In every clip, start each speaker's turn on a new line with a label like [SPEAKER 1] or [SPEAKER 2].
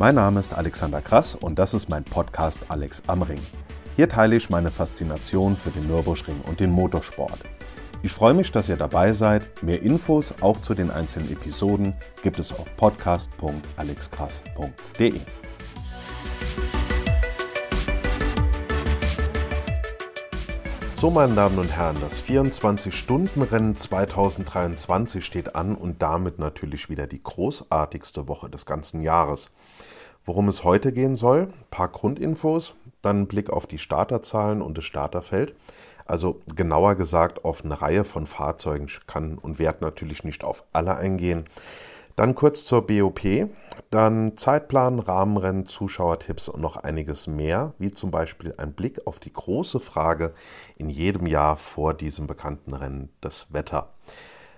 [SPEAKER 1] Mein Name ist Alexander Krass und das ist mein Podcast Alex am Ring. Hier teile ich meine Faszination für den Nürburgring und den Motorsport. Ich freue mich, dass ihr dabei seid. Mehr Infos auch zu den einzelnen Episoden gibt es auf podcast.alexkrass.de. So, meine Damen und Herren, das 24-Stunden-Rennen 2023 steht an und damit natürlich wieder die großartigste Woche des ganzen Jahres. Worum es heute gehen soll, ein paar Grundinfos, dann ein Blick auf die Starterzahlen und das Starterfeld. Also genauer gesagt auf eine Reihe von Fahrzeugen. Kann und werde natürlich nicht auf alle eingehen. Dann kurz zur BOP, dann Zeitplan, Rahmenrennen, Zuschauertipps und noch einiges mehr, wie zum Beispiel ein Blick auf die große Frage in jedem Jahr vor diesem bekannten Rennen, das Wetter.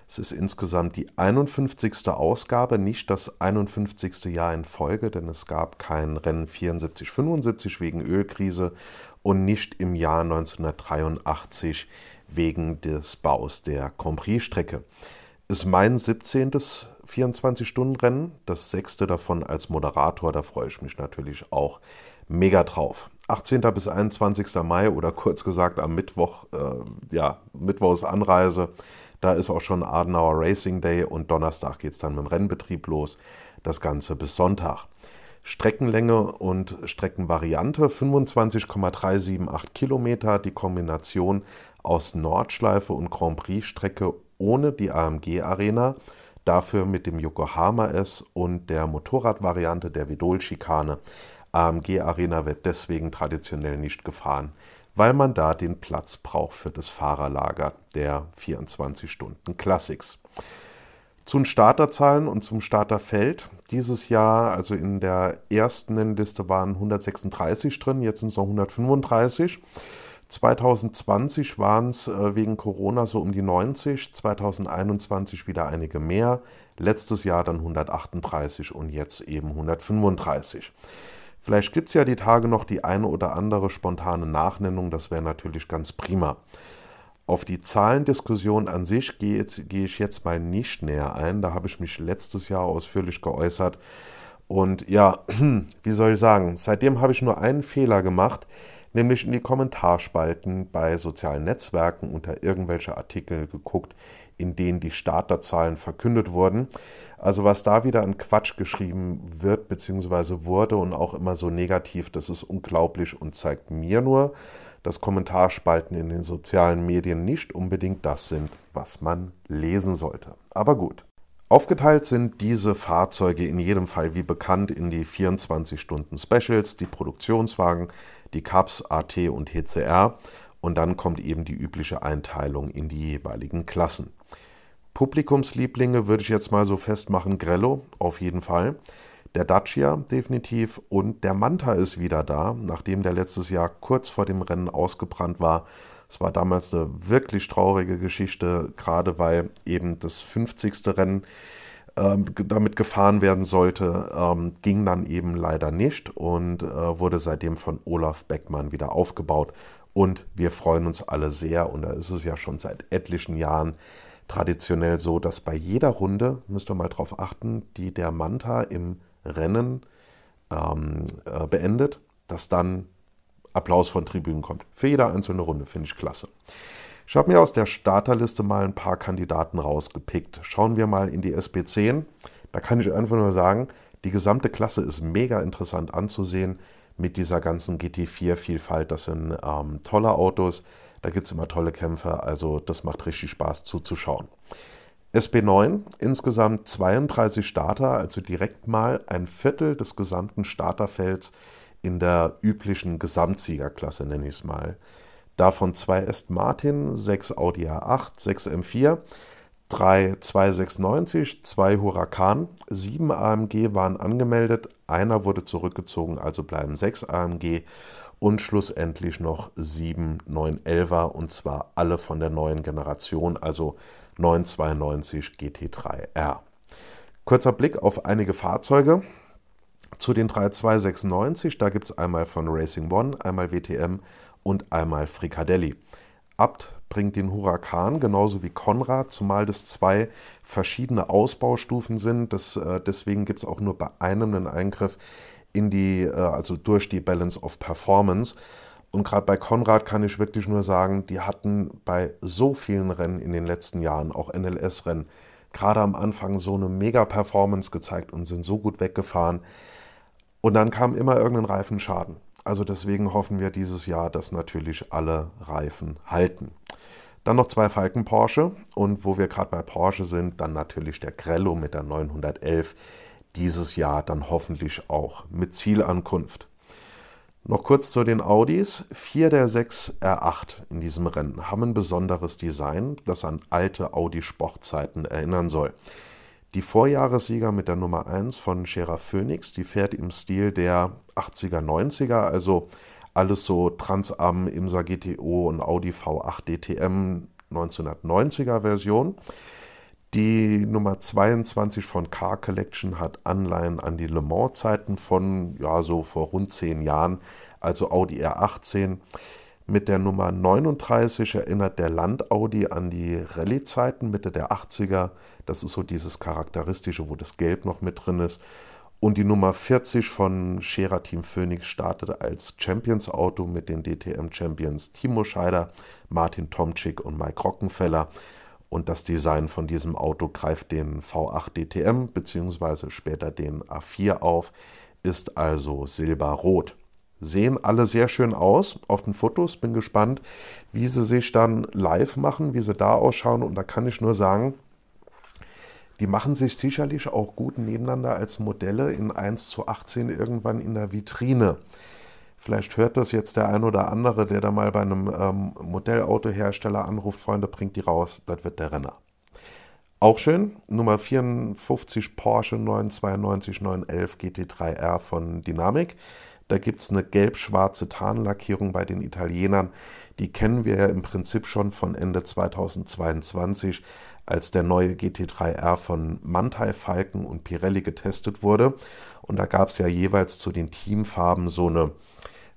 [SPEAKER 1] Es ist insgesamt die 51. Ausgabe, nicht das 51. Jahr in Folge, denn es gab kein Rennen 74-75 wegen Ölkrise und nicht im Jahr 1983 wegen des Baus der Grand Prix-Strecke. Ist mein 17. 24-Stunden-Rennen, das sechste davon als Moderator, da freue ich mich natürlich auch mega drauf. 18. bis 21. Mai oder kurz gesagt am Mittwoch, äh, ja, Mittwochs Anreise da ist auch schon Adenauer Racing Day und Donnerstag geht es dann mit dem Rennbetrieb los. Das Ganze bis Sonntag. Streckenlänge und Streckenvariante 25,378 Kilometer. Die Kombination aus Nordschleife und Grand Prix-Strecke ohne die AMG-Arena. Dafür mit dem Yokohama S und der Motorradvariante der Vidol-Schikane. AMG-Arena wird deswegen traditionell nicht gefahren weil man da den Platz braucht für das Fahrerlager der 24 Stunden Classics. Zu den Starterzahlen und zum Starterfeld. Dieses Jahr, also in der ersten Liste waren 136 drin, jetzt sind es noch 135. 2020 waren es wegen Corona so um die 90, 2021 wieder einige mehr, letztes Jahr dann 138 und jetzt eben 135. Vielleicht gibt es ja die Tage noch die eine oder andere spontane Nachnennung, das wäre natürlich ganz prima. Auf die Zahlendiskussion an sich gehe, gehe ich jetzt mal nicht näher ein. Da habe ich mich letztes Jahr ausführlich geäußert. Und ja, wie soll ich sagen, seitdem habe ich nur einen Fehler gemacht, nämlich in die Kommentarspalten bei sozialen Netzwerken unter irgendwelche Artikel geguckt, in denen die Starterzahlen verkündet wurden. Also was da wieder an Quatsch geschrieben wird bzw. wurde und auch immer so negativ, das ist unglaublich und zeigt mir nur, dass Kommentarspalten in den sozialen Medien nicht unbedingt das sind, was man lesen sollte. Aber gut. Aufgeteilt sind diese Fahrzeuge in jedem Fall wie bekannt in die 24 Stunden Specials, die Produktionswagen, die Cups, AT und HCR und dann kommt eben die übliche Einteilung in die jeweiligen Klassen. Publikumslieblinge würde ich jetzt mal so festmachen, Grello auf jeden Fall. Der Dacia definitiv und der Manta ist wieder da, nachdem der letztes Jahr kurz vor dem Rennen ausgebrannt war. Es war damals eine wirklich traurige Geschichte, gerade weil eben das 50. Rennen äh, damit gefahren werden sollte, ähm, ging dann eben leider nicht und äh, wurde seitdem von Olaf Beckmann wieder aufgebaut. Und wir freuen uns alle sehr, und da ist es ja schon seit etlichen Jahren, traditionell so, dass bei jeder Runde, müsst ihr mal darauf achten, die der Manta im Rennen ähm, äh, beendet, dass dann Applaus von Tribünen kommt. Für jede einzelne Runde, finde ich klasse. Ich habe mir aus der Starterliste mal ein paar Kandidaten rausgepickt. Schauen wir mal in die SB10. Da kann ich einfach nur sagen, die gesamte Klasse ist mega interessant anzusehen mit dieser ganzen GT4-Vielfalt. Das sind ähm, tolle Autos. Da gibt es immer tolle Kämpfe, also das macht richtig Spaß zuzuschauen. SB9, insgesamt 32 Starter, also direkt mal ein Viertel des gesamten Starterfelds in der üblichen Gesamtsiegerklasse, nenne ich es mal. Davon zwei Aston Martin, sechs Audi A8, sechs M4, drei 2690, zwei Huracan, sieben AMG waren angemeldet, einer wurde zurückgezogen, also bleiben sechs AMG und schlussendlich noch 7 911er und zwar alle von der neuen Generation, also 992 GT3R. Kurzer Blick auf einige Fahrzeuge. Zu den 3296, da gibt es einmal von Racing One, einmal WTM und einmal Fricadelli. Abt bringt den Huracan genauso wie Konrad, zumal das zwei verschiedene Ausbaustufen sind. Das, äh, deswegen gibt es auch nur bei einem einen Eingriff in die, äh, also durch die Balance of Performance. Und gerade bei Konrad kann ich wirklich nur sagen, die hatten bei so vielen Rennen in den letzten Jahren, auch NLS-Rennen, gerade am Anfang so eine Mega-Performance gezeigt und sind so gut weggefahren. Und dann kam immer irgendein Reifenschaden. Also deswegen hoffen wir dieses Jahr, dass natürlich alle Reifen halten. Dann noch zwei Falken Porsche und wo wir gerade bei Porsche sind, dann natürlich der Grello mit der 911. Dieses Jahr dann hoffentlich auch mit Zielankunft. Noch kurz zu den Audis. Vier der sechs R8 in diesem Rennen haben ein besonderes Design, das an alte Audi-Sportzeiten erinnern soll. Die Vorjahressieger mit der Nummer 1 von Scherer Phoenix, die fährt im Stil der 80er, 90er, also alles so Transam, Imsa GTO und Audi V8 DTM 1990er Version. Die Nummer 22 von Car Collection hat Anleihen an die Le Mans-Zeiten von, ja, so vor rund zehn Jahren, also Audi R18. Mit der Nummer 39 erinnert der Land-Audi an die Rallye-Zeiten Mitte der 80er. Das ist so dieses Charakteristische, wo das Gelb noch mit drin ist. Und die Nummer 40 von Scherer Team Phoenix startet als Champions-Auto mit den DTM-Champions Timo Scheider, Martin Tomczyk und Mike Rockenfeller. Und das Design von diesem Auto greift den V8 DTM bzw. später den A4 auf, ist also silberrot. Sehen alle sehr schön aus auf den Fotos. Bin gespannt, wie sie sich dann live machen, wie sie da ausschauen. Und da kann ich nur sagen, die machen sich sicherlich auch gut nebeneinander als Modelle in 1 zu 18 irgendwann in der Vitrine. Vielleicht hört das jetzt der ein oder andere, der da mal bei einem ähm, Modellautohersteller anruft, Freunde, bringt die raus, das wird der Renner. Auch schön, Nummer 54 Porsche 992 911 GT3R von Dynamic. Da gibt es eine gelb-schwarze Tarnlackierung bei den Italienern. Die kennen wir ja im Prinzip schon von Ende 2022, als der neue GT3R von Mantai Falken und Pirelli getestet wurde. Und da gab es ja jeweils zu den Teamfarben so eine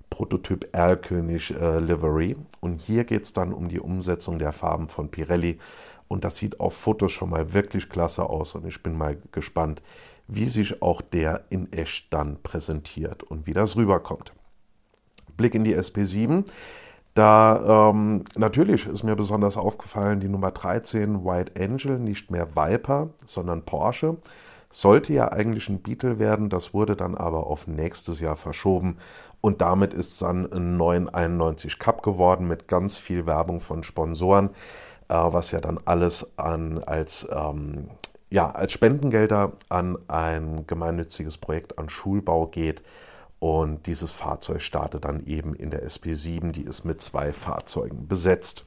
[SPEAKER 1] Prototyp Erlkönig äh, Livery. Und hier geht es dann um die Umsetzung der Farben von Pirelli. Und das sieht auf Fotos schon mal wirklich klasse aus. Und ich bin mal gespannt, wie sich auch der in echt dann präsentiert und wie das rüberkommt. Blick in die SP7. Da ähm, natürlich ist mir besonders aufgefallen die Nummer 13 White Angel, nicht mehr Viper, sondern Porsche. Sollte ja eigentlich ein Beetle werden, das wurde dann aber auf nächstes Jahr verschoben und damit ist es dann ein 991 Cup geworden mit ganz viel Werbung von Sponsoren, was ja dann alles an, als, ähm, ja, als Spendengelder an ein gemeinnütziges Projekt an Schulbau geht. Und dieses Fahrzeug startet dann eben in der SP7, die ist mit zwei Fahrzeugen besetzt.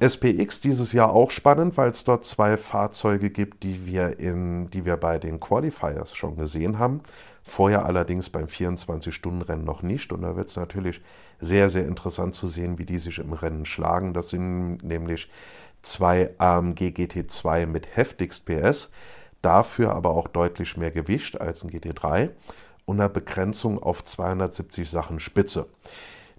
[SPEAKER 1] SPX dieses Jahr auch spannend, weil es dort zwei Fahrzeuge gibt, die wir, in, die wir bei den Qualifiers schon gesehen haben. Vorher allerdings beim 24-Stunden-Rennen noch nicht. Und da wird es natürlich sehr, sehr interessant zu sehen, wie die sich im Rennen schlagen. Das sind nämlich zwei AMG GT2 mit heftigst PS, dafür aber auch deutlich mehr Gewicht als ein GT3 und eine Begrenzung auf 270 Sachen Spitze.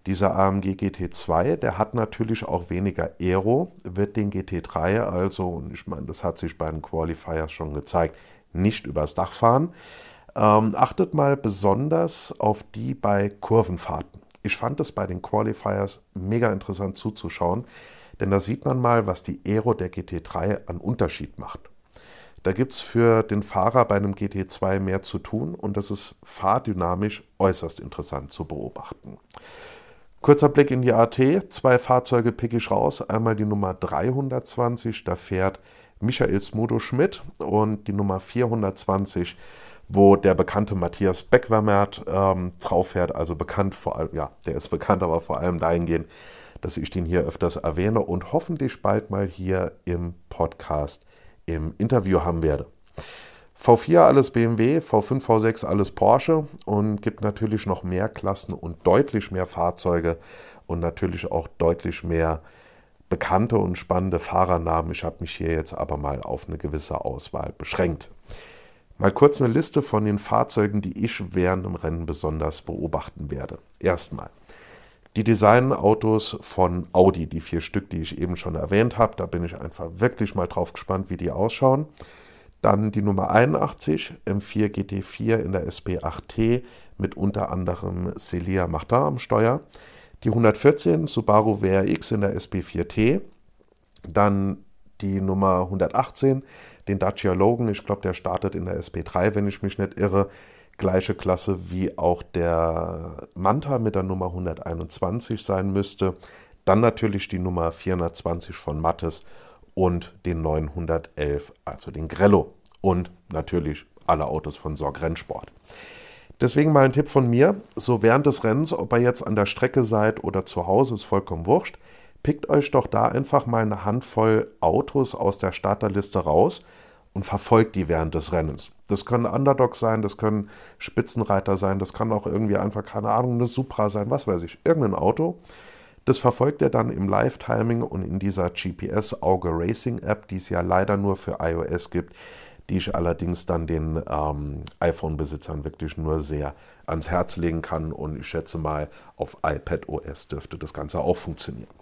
[SPEAKER 1] Dieser AMG GT2, der hat natürlich auch weniger Aero, wird den GT3 also, und ich meine, das hat sich bei den Qualifiers schon gezeigt, nicht übers Dach fahren. Ähm, achtet mal besonders auf die bei Kurvenfahrten. Ich fand es bei den Qualifiers mega interessant zuzuschauen, denn da sieht man mal, was die Aero der GT3 an Unterschied macht. Da gibt es für den Fahrer bei einem GT2 mehr zu tun und das ist fahrdynamisch äußerst interessant zu beobachten. Kurzer Blick in die AT. Zwei Fahrzeuge pick ich raus. Einmal die Nummer 320, da fährt Michael Smudo Schmidt und die Nummer 420, wo der bekannte Matthias Beckwermert ähm, drauf fährt. Also bekannt vor allem, ja, der ist bekannt, aber vor allem dahingehend, dass ich den hier öfters erwähne und hoffentlich bald mal hier im Podcast im Interview haben werde. V4 alles BMW, V5, V6 alles Porsche und gibt natürlich noch mehr Klassen und deutlich mehr Fahrzeuge und natürlich auch deutlich mehr bekannte und spannende Fahrernamen. Ich habe mich hier jetzt aber mal auf eine gewisse Auswahl beschränkt. Mal kurz eine Liste von den Fahrzeugen, die ich während dem Rennen besonders beobachten werde. Erstmal Die Designautos von Audi, die vier Stück, die ich eben schon erwähnt habe, da bin ich einfach wirklich mal drauf gespannt, wie die ausschauen. Dann die Nummer 81, M4 GT4 in der SB8T mit unter anderem Celia Martin am Steuer. Die 114 Subaru WRX in der SB4T. Dann die Nummer 118, den Dacia Logan. Ich glaube, der startet in der SB3, wenn ich mich nicht irre. Gleiche Klasse wie auch der Manta mit der Nummer 121 sein müsste. Dann natürlich die Nummer 420 von Mattes und den 911, also den Grello. Und natürlich alle Autos von Sorg Rennsport. Deswegen mal ein Tipp von mir, so während des Rennens, ob ihr jetzt an der Strecke seid oder zu Hause, ist vollkommen wurscht, pickt euch doch da einfach mal eine Handvoll Autos aus der Starterliste raus und verfolgt die während des Rennens. Das können Underdogs sein, das können Spitzenreiter sein, das kann auch irgendwie einfach, keine Ahnung, eine Supra sein, was weiß ich, irgendein Auto. Das verfolgt er dann im Live-Timing und in dieser GPS-Auge Racing-App, die es ja leider nur für iOS gibt, die ich allerdings dann den ähm, iPhone-Besitzern wirklich nur sehr ans Herz legen kann. Und ich schätze mal, auf iPad OS dürfte das Ganze auch funktionieren.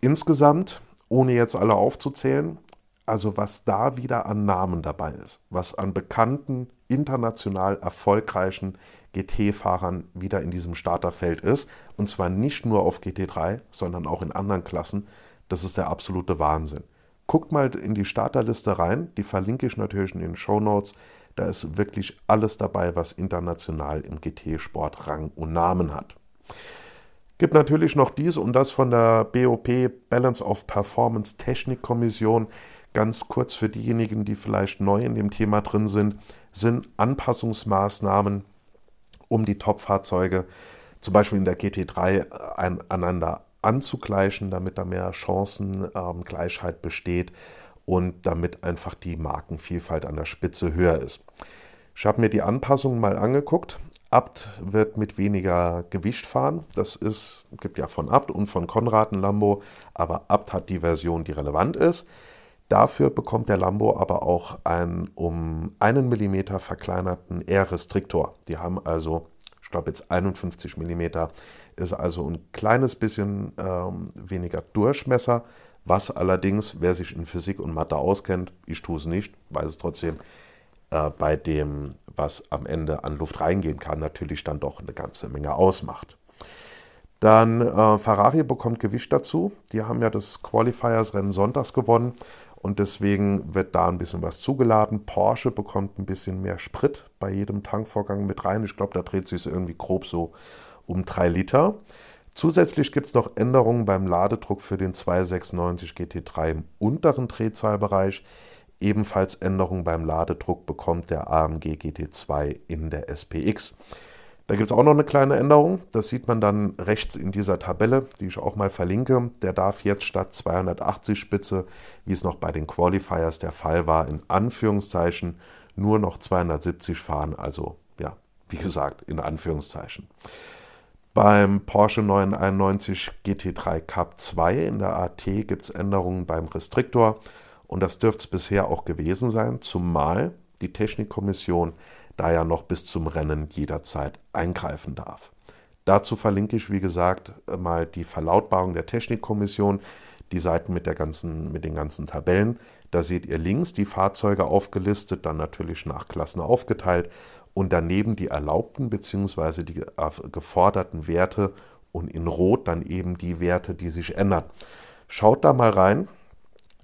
[SPEAKER 1] Insgesamt, ohne jetzt alle aufzuzählen, also was da wieder an Namen dabei ist, was an bekannten, international erfolgreichen GT-Fahrern wieder in diesem Starterfeld ist, und zwar nicht nur auf GT3, sondern auch in anderen Klassen, das ist der absolute Wahnsinn. Guckt mal in die Starterliste rein, die verlinke ich natürlich in den Show Notes. Da ist wirklich alles dabei, was international im GT-Sport Rang und Namen hat. Gibt natürlich noch dies und das von der BOP Balance of Performance Technik Kommission. Ganz kurz für diejenigen, die vielleicht neu in dem Thema drin sind, sind Anpassungsmaßnahmen, um die Top-Fahrzeuge, zum Beispiel in der GT3, aneinander anzugleichen, damit da mehr Chancengleichheit ähm, besteht und damit einfach die Markenvielfalt an der Spitze höher ist. Ich habe mir die Anpassungen mal angeguckt. Abt wird mit weniger Gewicht fahren. Das ist, gibt ja von Abt und von Konrad ein Lambo, aber Abt hat die Version, die relevant ist. Dafür bekommt der Lambo aber auch einen um einen Millimeter verkleinerten R-Restriktor. Die haben also, ich glaube jetzt 51 Millimeter, ist also ein kleines bisschen ähm, weniger Durchmesser, was allerdings, wer sich in Physik und Mathe auskennt, ich tue es nicht, weiß es trotzdem, äh, bei dem, was am Ende an Luft reingehen kann, natürlich dann doch eine ganze Menge ausmacht. Dann äh, Ferrari bekommt Gewicht dazu. Die haben ja das Qualifiers-Rennen sonntags gewonnen und deswegen wird da ein bisschen was zugeladen. Porsche bekommt ein bisschen mehr Sprit bei jedem Tankvorgang mit rein. Ich glaube, da dreht sich irgendwie grob so um 3 Liter. Zusätzlich gibt es noch Änderungen beim Ladedruck für den 296 GT3 im unteren Drehzahlbereich. Ebenfalls Änderungen beim Ladedruck bekommt der AMG GT2 in der SPX. Da gibt es auch noch eine kleine Änderung. Das sieht man dann rechts in dieser Tabelle, die ich auch mal verlinke. Der darf jetzt statt 280 Spitze, wie es noch bei den Qualifiers der Fall war, in Anführungszeichen nur noch 270 fahren. Also ja, wie gesagt, in Anführungszeichen. Beim Porsche 991 GT3 Cup 2 in der AT gibt es Änderungen beim Restriktor und das dürfte es bisher auch gewesen sein, zumal die Technikkommission da ja noch bis zum Rennen jederzeit eingreifen darf. Dazu verlinke ich, wie gesagt, mal die Verlautbarung der Technikkommission, die Seiten mit, der ganzen, mit den ganzen Tabellen. Da seht ihr links die Fahrzeuge aufgelistet, dann natürlich nach Klassen aufgeteilt und daneben die erlaubten bzw. die geforderten Werte und in Rot dann eben die Werte, die sich ändern. Schaut da mal rein,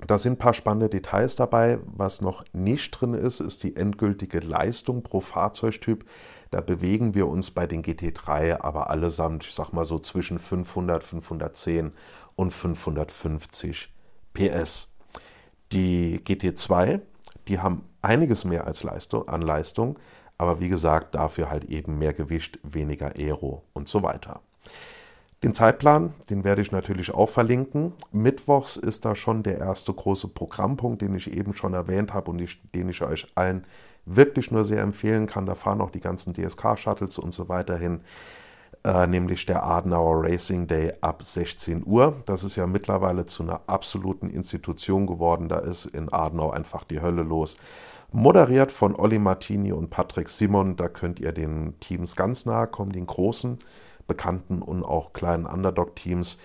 [SPEAKER 1] da sind ein paar spannende Details dabei. Was noch nicht drin ist, ist die endgültige Leistung pro Fahrzeugtyp. Da bewegen wir uns bei den GT3 aber allesamt, ich sag mal so zwischen 500, 510 und 550 PS. Die GT2, die haben einiges mehr als Leistung, an Leistung, aber wie gesagt, dafür halt eben mehr Gewicht, weniger Aero und so weiter. Den Zeitplan, den werde ich natürlich auch verlinken. Mittwochs ist da schon der erste große Programmpunkt, den ich eben schon erwähnt habe und ich, den ich euch allen wirklich nur sehr empfehlen kann. Da fahren auch die ganzen DSK-Shuttles und so weiter hin, äh, nämlich der Adenauer Racing Day ab 16 Uhr. Das ist ja mittlerweile zu einer absoluten Institution geworden. Da ist in Adenau einfach die Hölle los. Moderiert von Olli Martini und Patrick Simon. Da könnt ihr den Teams ganz nahe kommen, den großen bekannten und auch kleinen Underdog-Teams.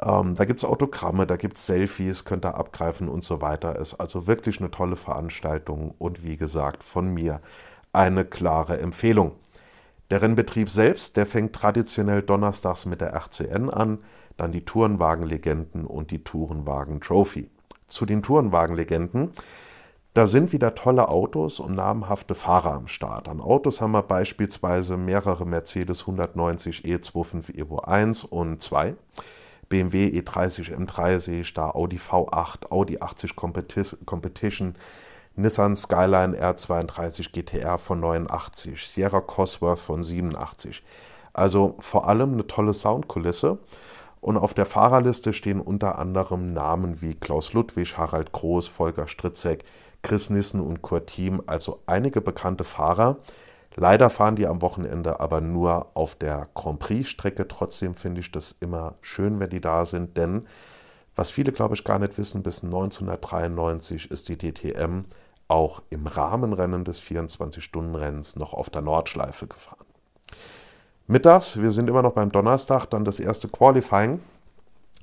[SPEAKER 1] Ähm, da gibt es Autogramme, da gibt es Selfies, könnt ihr abgreifen und so weiter. Ist also wirklich eine tolle Veranstaltung und wie gesagt von mir eine klare Empfehlung. Der Rennbetrieb selbst, der fängt traditionell donnerstags mit der RCN an, dann die Tourenwagenlegenden und die Tourenwagen Trophy. Zu den Tourenwagenlegenden, da sind wieder tolle Autos und namhafte Fahrer am Start. An Autos haben wir beispielsweise mehrere Mercedes 190 E25 Evo 1 und 2 BMW E30 M3 sehe ich da, Audi V8, Audi 80 Competition, Nissan Skyline R32 GTR von 89, Sierra Cosworth von 87. Also vor allem eine tolle Soundkulisse. Und auf der Fahrerliste stehen unter anderem Namen wie Klaus Ludwig, Harald Groß, Volker Stritzek, Chris Nissen und Kurt Thiem, also einige bekannte Fahrer, Leider fahren die am Wochenende aber nur auf der Grand Prix-Strecke. Trotzdem finde ich das immer schön, wenn die da sind, denn was viele, glaube ich, gar nicht wissen, bis 1993 ist die DTM auch im Rahmenrennen des 24-Stunden-Rennens noch auf der Nordschleife gefahren. Mittags, wir sind immer noch beim Donnerstag, dann das erste Qualifying.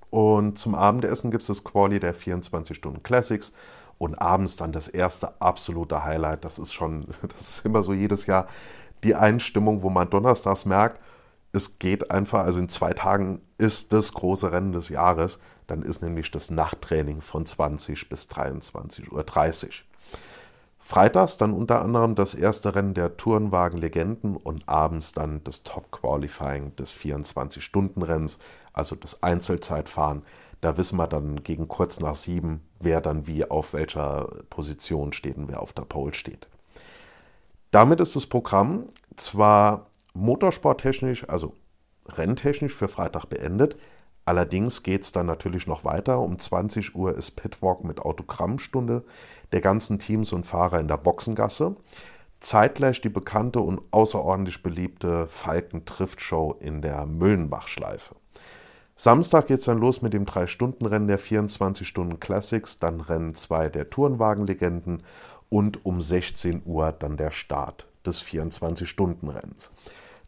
[SPEAKER 1] Und zum Abendessen gibt es das Quali der 24 Stunden Classics und abends dann das erste absolute Highlight. Das ist schon, das ist immer so jedes Jahr die Einstimmung, wo man donnerstags merkt, es geht einfach, also in zwei Tagen ist das große Rennen des Jahres. Dann ist nämlich das Nachttraining von 20 bis 23.30 Uhr. Freitags dann unter anderem das erste Rennen der Tourenwagen Legenden und abends dann das Top Qualifying des 24-Stunden-Rennens, also das Einzelzeitfahren da wissen wir dann gegen kurz nach sieben, wer dann wie auf welcher Position steht und wer auf der Pole steht. Damit ist das Programm zwar motorsporttechnisch, also renntechnisch für Freitag beendet, allerdings geht es dann natürlich noch weiter. Um 20 Uhr ist Pitwalk mit Autogrammstunde der ganzen Teams und Fahrer in der Boxengasse. Zeitgleich die bekannte und außerordentlich beliebte Falken-Trift-Show in der Müllenbachschleife. Samstag geht es dann los mit dem 3-Stunden-Rennen der 24 Stunden Classics, dann Rennen 2 der Tourenwagenlegenden und um 16 Uhr dann der Start des 24-Stunden-Rennens.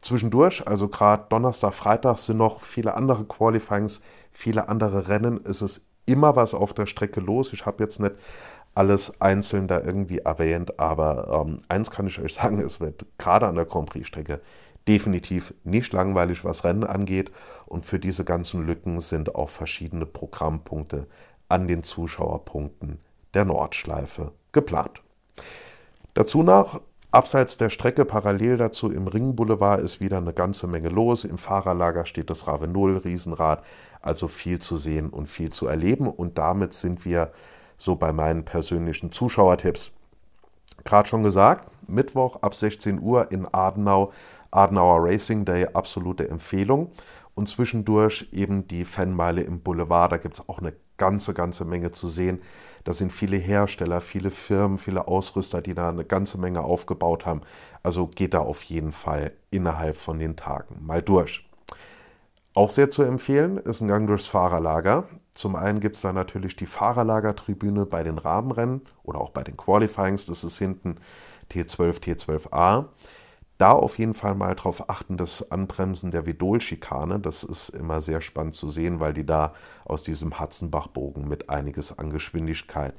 [SPEAKER 1] Zwischendurch, also gerade Donnerstag, Freitag, sind noch viele andere Qualifyings, viele andere Rennen. Es ist immer was auf der Strecke los. Ich habe jetzt nicht alles einzeln da irgendwie erwähnt, aber ähm, eins kann ich euch sagen, es wird gerade an der Grand Prix-Strecke definitiv nicht langweilig, was Rennen angeht. Und für diese ganzen Lücken sind auch verschiedene Programmpunkte an den Zuschauerpunkten der Nordschleife geplant. Dazu noch, abseits der Strecke parallel dazu im Ringboulevard ist wieder eine ganze Menge los. Im Fahrerlager steht das Rave 0 Riesenrad, also viel zu sehen und viel zu erleben. Und damit sind wir so bei meinen persönlichen Zuschauertipps. Gerade schon gesagt, Mittwoch ab 16 Uhr in Adenau Adenauer Racing Day absolute Empfehlung. Und zwischendurch eben die Fanmeile im Boulevard. Da gibt es auch eine ganze, ganze Menge zu sehen. Da sind viele Hersteller, viele Firmen, viele Ausrüster, die da eine ganze Menge aufgebaut haben. Also geht da auf jeden Fall innerhalb von den Tagen mal durch. Auch sehr zu empfehlen ist ein Gang durchs Fahrerlager. Zum einen gibt es da natürlich die Fahrerlagertribüne bei den Rahmenrennen oder auch bei den Qualifyings. Das ist hinten T12, T12a da auf jeden Fall mal darauf achten, das Anbremsen der Vidol-Schikane. Das ist immer sehr spannend zu sehen, weil die da aus diesem Hatzenbach-Bogen mit einiges an Geschwindigkeit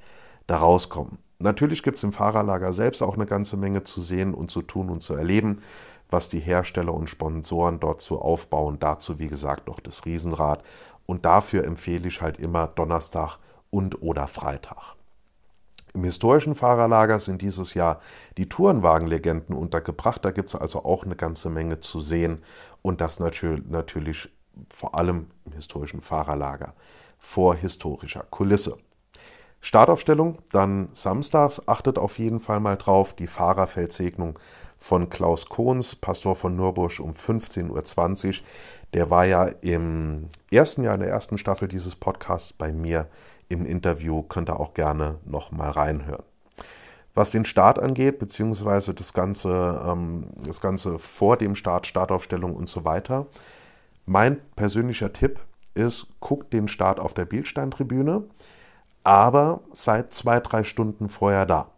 [SPEAKER 1] da rauskommen. Natürlich gibt es im Fahrerlager selbst auch eine ganze Menge zu sehen und zu tun und zu erleben, was die Hersteller und Sponsoren dort so aufbauen. Dazu, wie gesagt, noch das Riesenrad. Und dafür empfehle ich halt immer Donnerstag und oder Freitag. Im historischen Fahrerlager sind dieses Jahr die Tourenwagenlegenden untergebracht. Da gibt es also auch eine ganze Menge zu sehen und das natürlich vor allem im historischen Fahrerlager vor historischer Kulisse. Startaufstellung dann samstags, achtet auf jeden Fall mal drauf, die Fahrerfeldsegnung von Klaus Kohns, Pastor von Nürbusch um 15.20 Uhr. Der war ja im ersten Jahr, in der ersten Staffel dieses Podcasts bei mir im Interview, könnt ihr auch gerne noch mal reinhören. Was den Start angeht, beziehungsweise das Ganze, ähm, das Ganze vor dem Start, Startaufstellung und so weiter, mein persönlicher Tipp ist, guckt den Start auf der Bildsteintribüne, aber seid zwei, drei Stunden vorher da.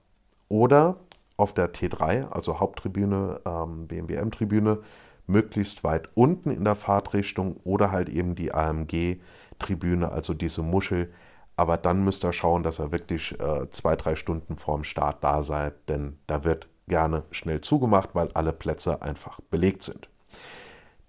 [SPEAKER 1] Oder auf der T3, also Haupttribüne, ähm, BMWM-Tribüne, möglichst weit unten in der Fahrtrichtung oder halt eben die AMG-Tribüne, also diese Muschel. Aber dann müsst ihr schauen, dass ihr wirklich äh, zwei, drei Stunden vorm Start da seid, denn da wird gerne schnell zugemacht, weil alle Plätze einfach belegt sind.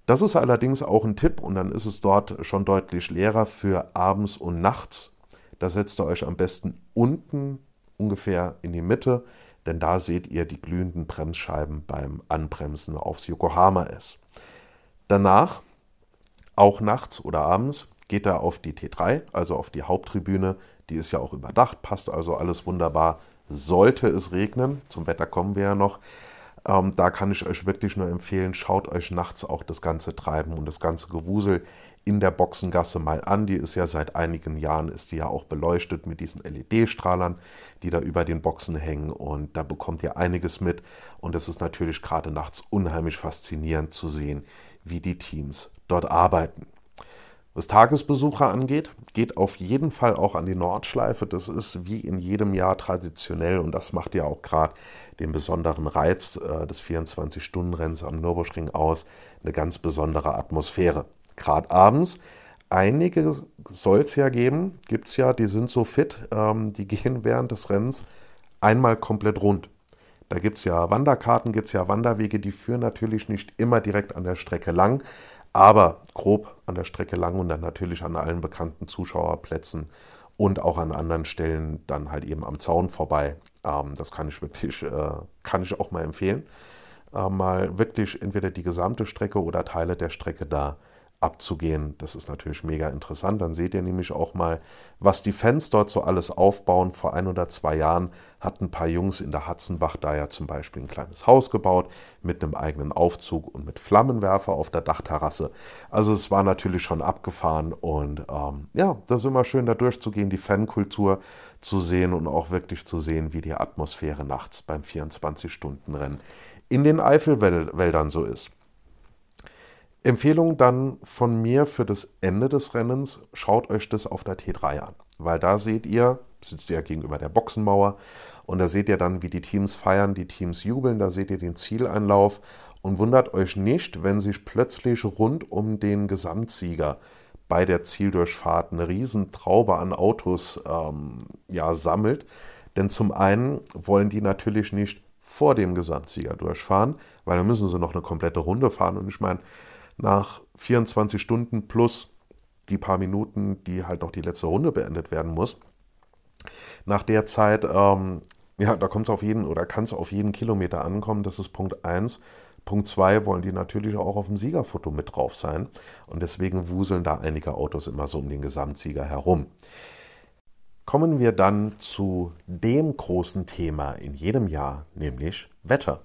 [SPEAKER 1] Das ist allerdings auch ein Tipp und dann ist es dort schon deutlich leerer für abends und nachts. Da setzt ihr euch am besten unten ungefähr in die Mitte, denn da seht ihr die glühenden Bremsscheiben beim Anbremsen aufs Yokohama S. Danach, auch nachts oder abends, geht er auf die T3, also auf die Haupttribüne. Die ist ja auch überdacht, passt also alles wunderbar. Sollte es regnen, zum Wetter kommen wir ja noch, ähm, da kann ich euch wirklich nur empfehlen, schaut euch nachts auch das ganze Treiben und das ganze Gewusel in der Boxengasse mal an. Die ist ja seit einigen Jahren, ist die ja auch beleuchtet mit diesen LED-Strahlern, die da über den Boxen hängen und da bekommt ihr einiges mit und es ist natürlich gerade nachts unheimlich faszinierend zu sehen, wie die Teams dort arbeiten. Was Tagesbesucher angeht, geht auf jeden Fall auch an die Nordschleife. Das ist wie in jedem Jahr traditionell und das macht ja auch gerade den besonderen Reiz äh, des 24-Stunden-Rennens am Nürburgring aus. Eine ganz besondere Atmosphäre. Gerade abends. Einige soll es ja geben, gibt es ja, die sind so fit, ähm, die gehen während des Rennens einmal komplett rund. Da gibt es ja Wanderkarten, gibt es ja Wanderwege, die führen natürlich nicht immer direkt an der Strecke lang, aber grob an der Strecke lang und dann natürlich an allen bekannten Zuschauerplätzen und auch an anderen Stellen dann halt eben am Zaun vorbei. Ähm, das kann ich wirklich, äh, kann ich auch mal empfehlen. Äh, mal wirklich entweder die gesamte Strecke oder Teile der Strecke da abzugehen. Das ist natürlich mega interessant. Dann seht ihr nämlich auch mal, was die Fans dort so alles aufbauen. Vor ein oder zwei Jahren hatten ein paar Jungs in der Hatzenbach da ja zum Beispiel ein kleines Haus gebaut mit einem eigenen Aufzug und mit Flammenwerfer auf der Dachterrasse. Also es war natürlich schon abgefahren und ähm, ja, das ist immer schön da durchzugehen, die Fankultur zu sehen und auch wirklich zu sehen, wie die Atmosphäre nachts beim 24-Stunden-Rennen in den Eifelwäldern so ist. Empfehlung dann von mir für das Ende des Rennens, schaut euch das auf der T3 an, weil da seht ihr, sitzt ihr gegenüber der Boxenmauer und da seht ihr dann, wie die Teams feiern, die Teams jubeln, da seht ihr den Zieleinlauf und wundert euch nicht, wenn sich plötzlich rund um den Gesamtsieger bei der Zieldurchfahrt eine Riesentraube an Autos ähm, ja, sammelt. Denn zum einen wollen die natürlich nicht vor dem Gesamtsieger durchfahren, weil dann müssen sie noch eine komplette Runde fahren. Und ich meine, nach 24 Stunden plus die paar Minuten, die halt noch die letzte Runde beendet werden muss. Nach der Zeit, ähm, ja, da kommt es auf jeden oder kann es auf jeden Kilometer ankommen. Das ist Punkt 1. Punkt 2 wollen die natürlich auch auf dem Siegerfoto mit drauf sein. Und deswegen wuseln da einige Autos immer so um den Gesamtsieger herum. Kommen wir dann zu dem großen Thema in jedem Jahr, nämlich Wetter.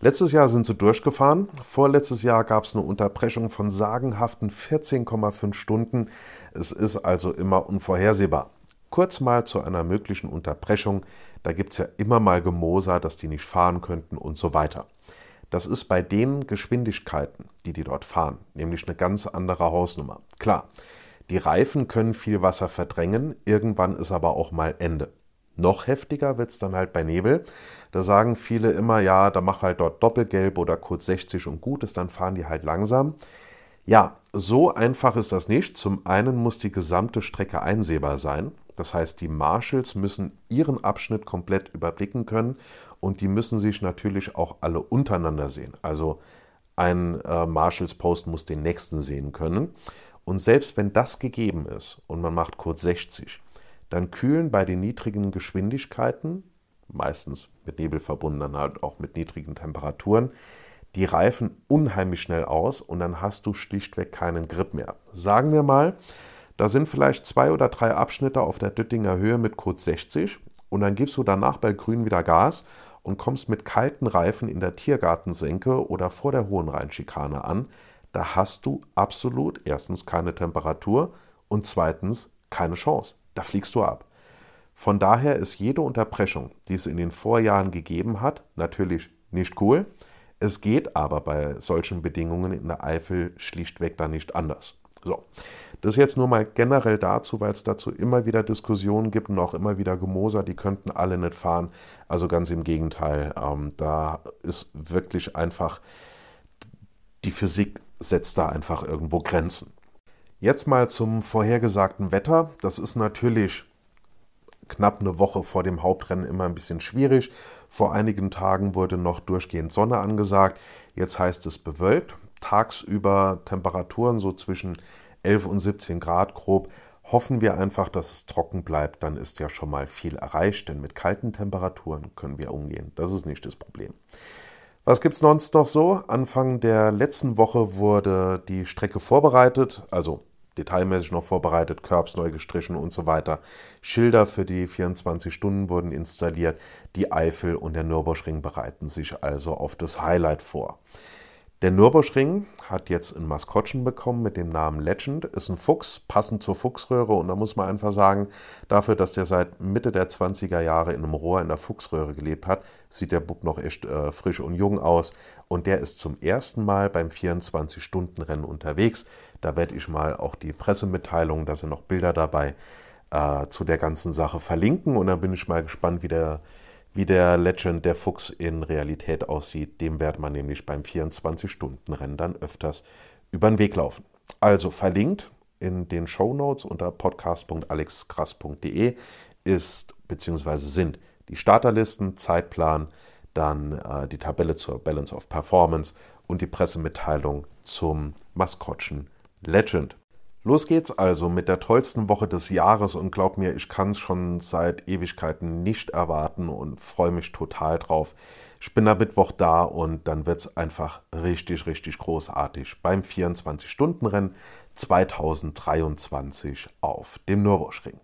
[SPEAKER 1] Letztes Jahr sind sie durchgefahren. Vorletztes Jahr gab es eine Unterbrechung von sagenhaften 14,5 Stunden. Es ist also immer unvorhersehbar. Kurz mal zu einer möglichen Unterbrechung. Da gibt es ja immer mal Gemoser, dass die nicht fahren könnten und so weiter. Das ist bei den Geschwindigkeiten, die die dort fahren, nämlich eine ganz andere Hausnummer. Klar, die Reifen können viel Wasser verdrängen, irgendwann ist aber auch mal Ende. Noch heftiger wird es dann halt bei Nebel. Da sagen viele immer, ja, da mach halt dort Doppelgelb oder kurz 60 und gut ist, dann fahren die halt langsam. Ja, so einfach ist das nicht. Zum einen muss die gesamte Strecke einsehbar sein. Das heißt, die Marshals müssen ihren Abschnitt komplett überblicken können und die müssen sich natürlich auch alle untereinander sehen. Also ein äh, Marshals Post muss den nächsten sehen können. Und selbst wenn das gegeben ist und man macht kurz 60, dann kühlen bei den niedrigen Geschwindigkeiten, meistens mit Nebel verbunden, dann halt auch mit niedrigen Temperaturen, die Reifen unheimlich schnell aus und dann hast du schlichtweg keinen Grip mehr. Sagen wir mal, da sind vielleicht zwei oder drei Abschnitte auf der Düttinger Höhe mit kurz 60 und dann gibst du danach bei Grün wieder Gas und kommst mit kalten Reifen in der Tiergartensenke oder vor der Hohenrheinschikane an. Da hast du absolut erstens keine Temperatur und zweitens keine Chance da fliegst du ab. Von daher ist jede Unterbrechung, die es in den Vorjahren gegeben hat, natürlich nicht cool. Es geht aber bei solchen Bedingungen in der Eifel schlichtweg dann nicht anders. So, das jetzt nur mal generell dazu, weil es dazu immer wieder Diskussionen gibt und auch immer wieder Gemoser, die könnten alle nicht fahren. Also ganz im Gegenteil, ähm, da ist wirklich einfach die Physik setzt da einfach irgendwo Grenzen. Jetzt mal zum vorhergesagten Wetter. Das ist natürlich knapp eine Woche vor dem Hauptrennen immer ein bisschen schwierig. Vor einigen Tagen wurde noch durchgehend Sonne angesagt. Jetzt heißt es bewölkt. Tagsüber Temperaturen so zwischen 11 und 17 Grad grob. Hoffen wir einfach, dass es trocken bleibt, dann ist ja schon mal viel erreicht, denn mit kalten Temperaturen können wir umgehen. Das ist nicht das Problem. Was gibt es sonst noch so? Anfang der letzten Woche wurde die Strecke vorbereitet, also detailmäßig noch vorbereitet, Curbs neu gestrichen und so weiter. Schilder für die 24 Stunden wurden installiert. Die Eifel und der Nürburgring bereiten sich also auf das Highlight vor. Der Nürburgring hat jetzt ein Maskottchen bekommen mit dem Namen Legend. Ist ein Fuchs, passend zur Fuchsröhre. Und da muss man einfach sagen, dafür, dass der seit Mitte der 20er Jahre in einem Rohr in der Fuchsröhre gelebt hat, sieht der Bub noch echt äh, frisch und jung aus. Und der ist zum ersten Mal beim 24-Stunden-Rennen unterwegs. Da werde ich mal auch die Pressemitteilung, da sind noch Bilder dabei, äh, zu der ganzen Sache verlinken. Und dann bin ich mal gespannt, wie der wie der Legend der Fuchs in Realität aussieht, dem wird man nämlich beim 24-Stunden-Rennen dann öfters über den Weg laufen. Also verlinkt in den Show Notes unter podcast.alexkrass.de ist bzw. sind die Starterlisten, Zeitplan, dann äh, die Tabelle zur Balance of Performance und die Pressemitteilung zum Maskottchen Legend. Los geht's also mit der tollsten Woche des Jahres und glaub mir, ich kann es schon seit Ewigkeiten nicht erwarten und freue mich total drauf. Ich bin am Mittwoch da und dann wird es einfach richtig, richtig großartig beim 24-Stunden-Rennen 2023 auf dem Nürburgring.